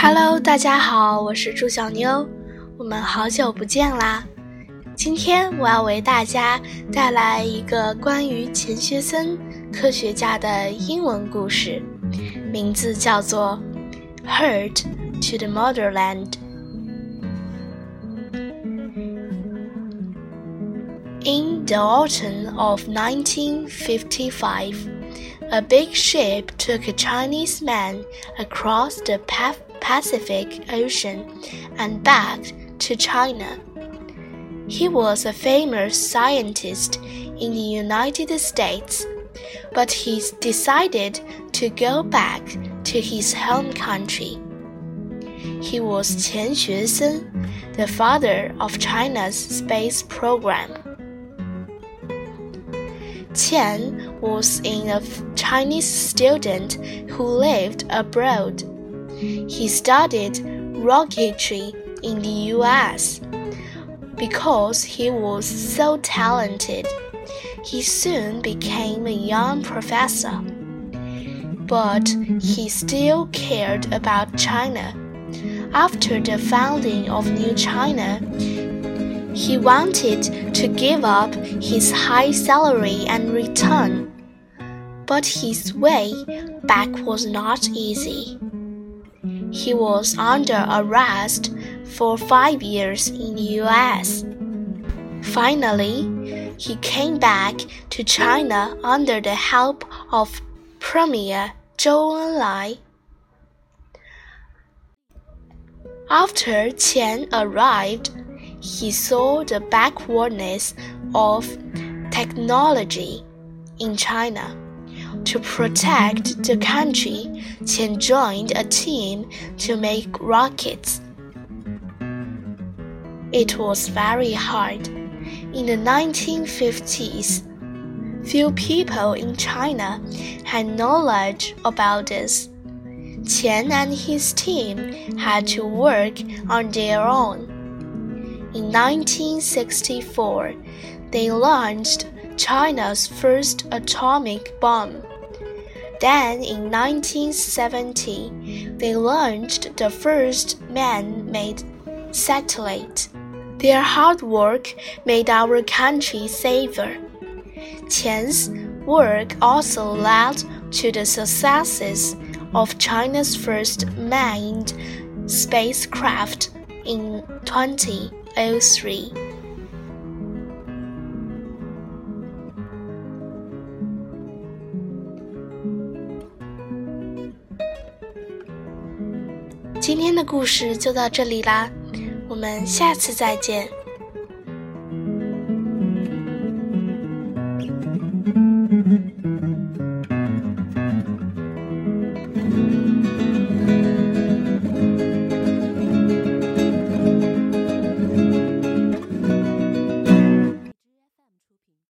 Hello, 大家好，我是朱小妞，我们好久不见啦。今天我要为大家带来一个关于钱学森科学家的英文故事，名字叫做《Heart to the Motherland》。In the autumn of 1955 a big ship took a Chinese man across the Pacific Ocean and back to China. He was a famous scientist in the United States, but he decided to go back to his home country. He was Qian Xuesen, the father of China's space program. Qian was in a Chinese student who lived abroad. He studied rocketry in the US. Because he was so talented, he soon became a young professor. But he still cared about China. After the founding of New China, he wanted to give up his high salary and return. But his way back was not easy. He was under arrest for five years in the US. Finally, he came back to China under the help of Premier Zhou Enlai. After Qian arrived, he saw the backwardness of technology in China. To protect the country, Qian joined a team to make rockets. It was very hard. In the 1950s, few people in China had knowledge about this. Qian and his team had to work on their own. In 1964, they launched China's first atomic bomb. Then in 1970, they launched the first man made satellite. Their hard work made our country safer. Qian's work also led to the successes of China's first manned spacecraft in 20. 03。今天的故事就到这里啦，我们下次再见。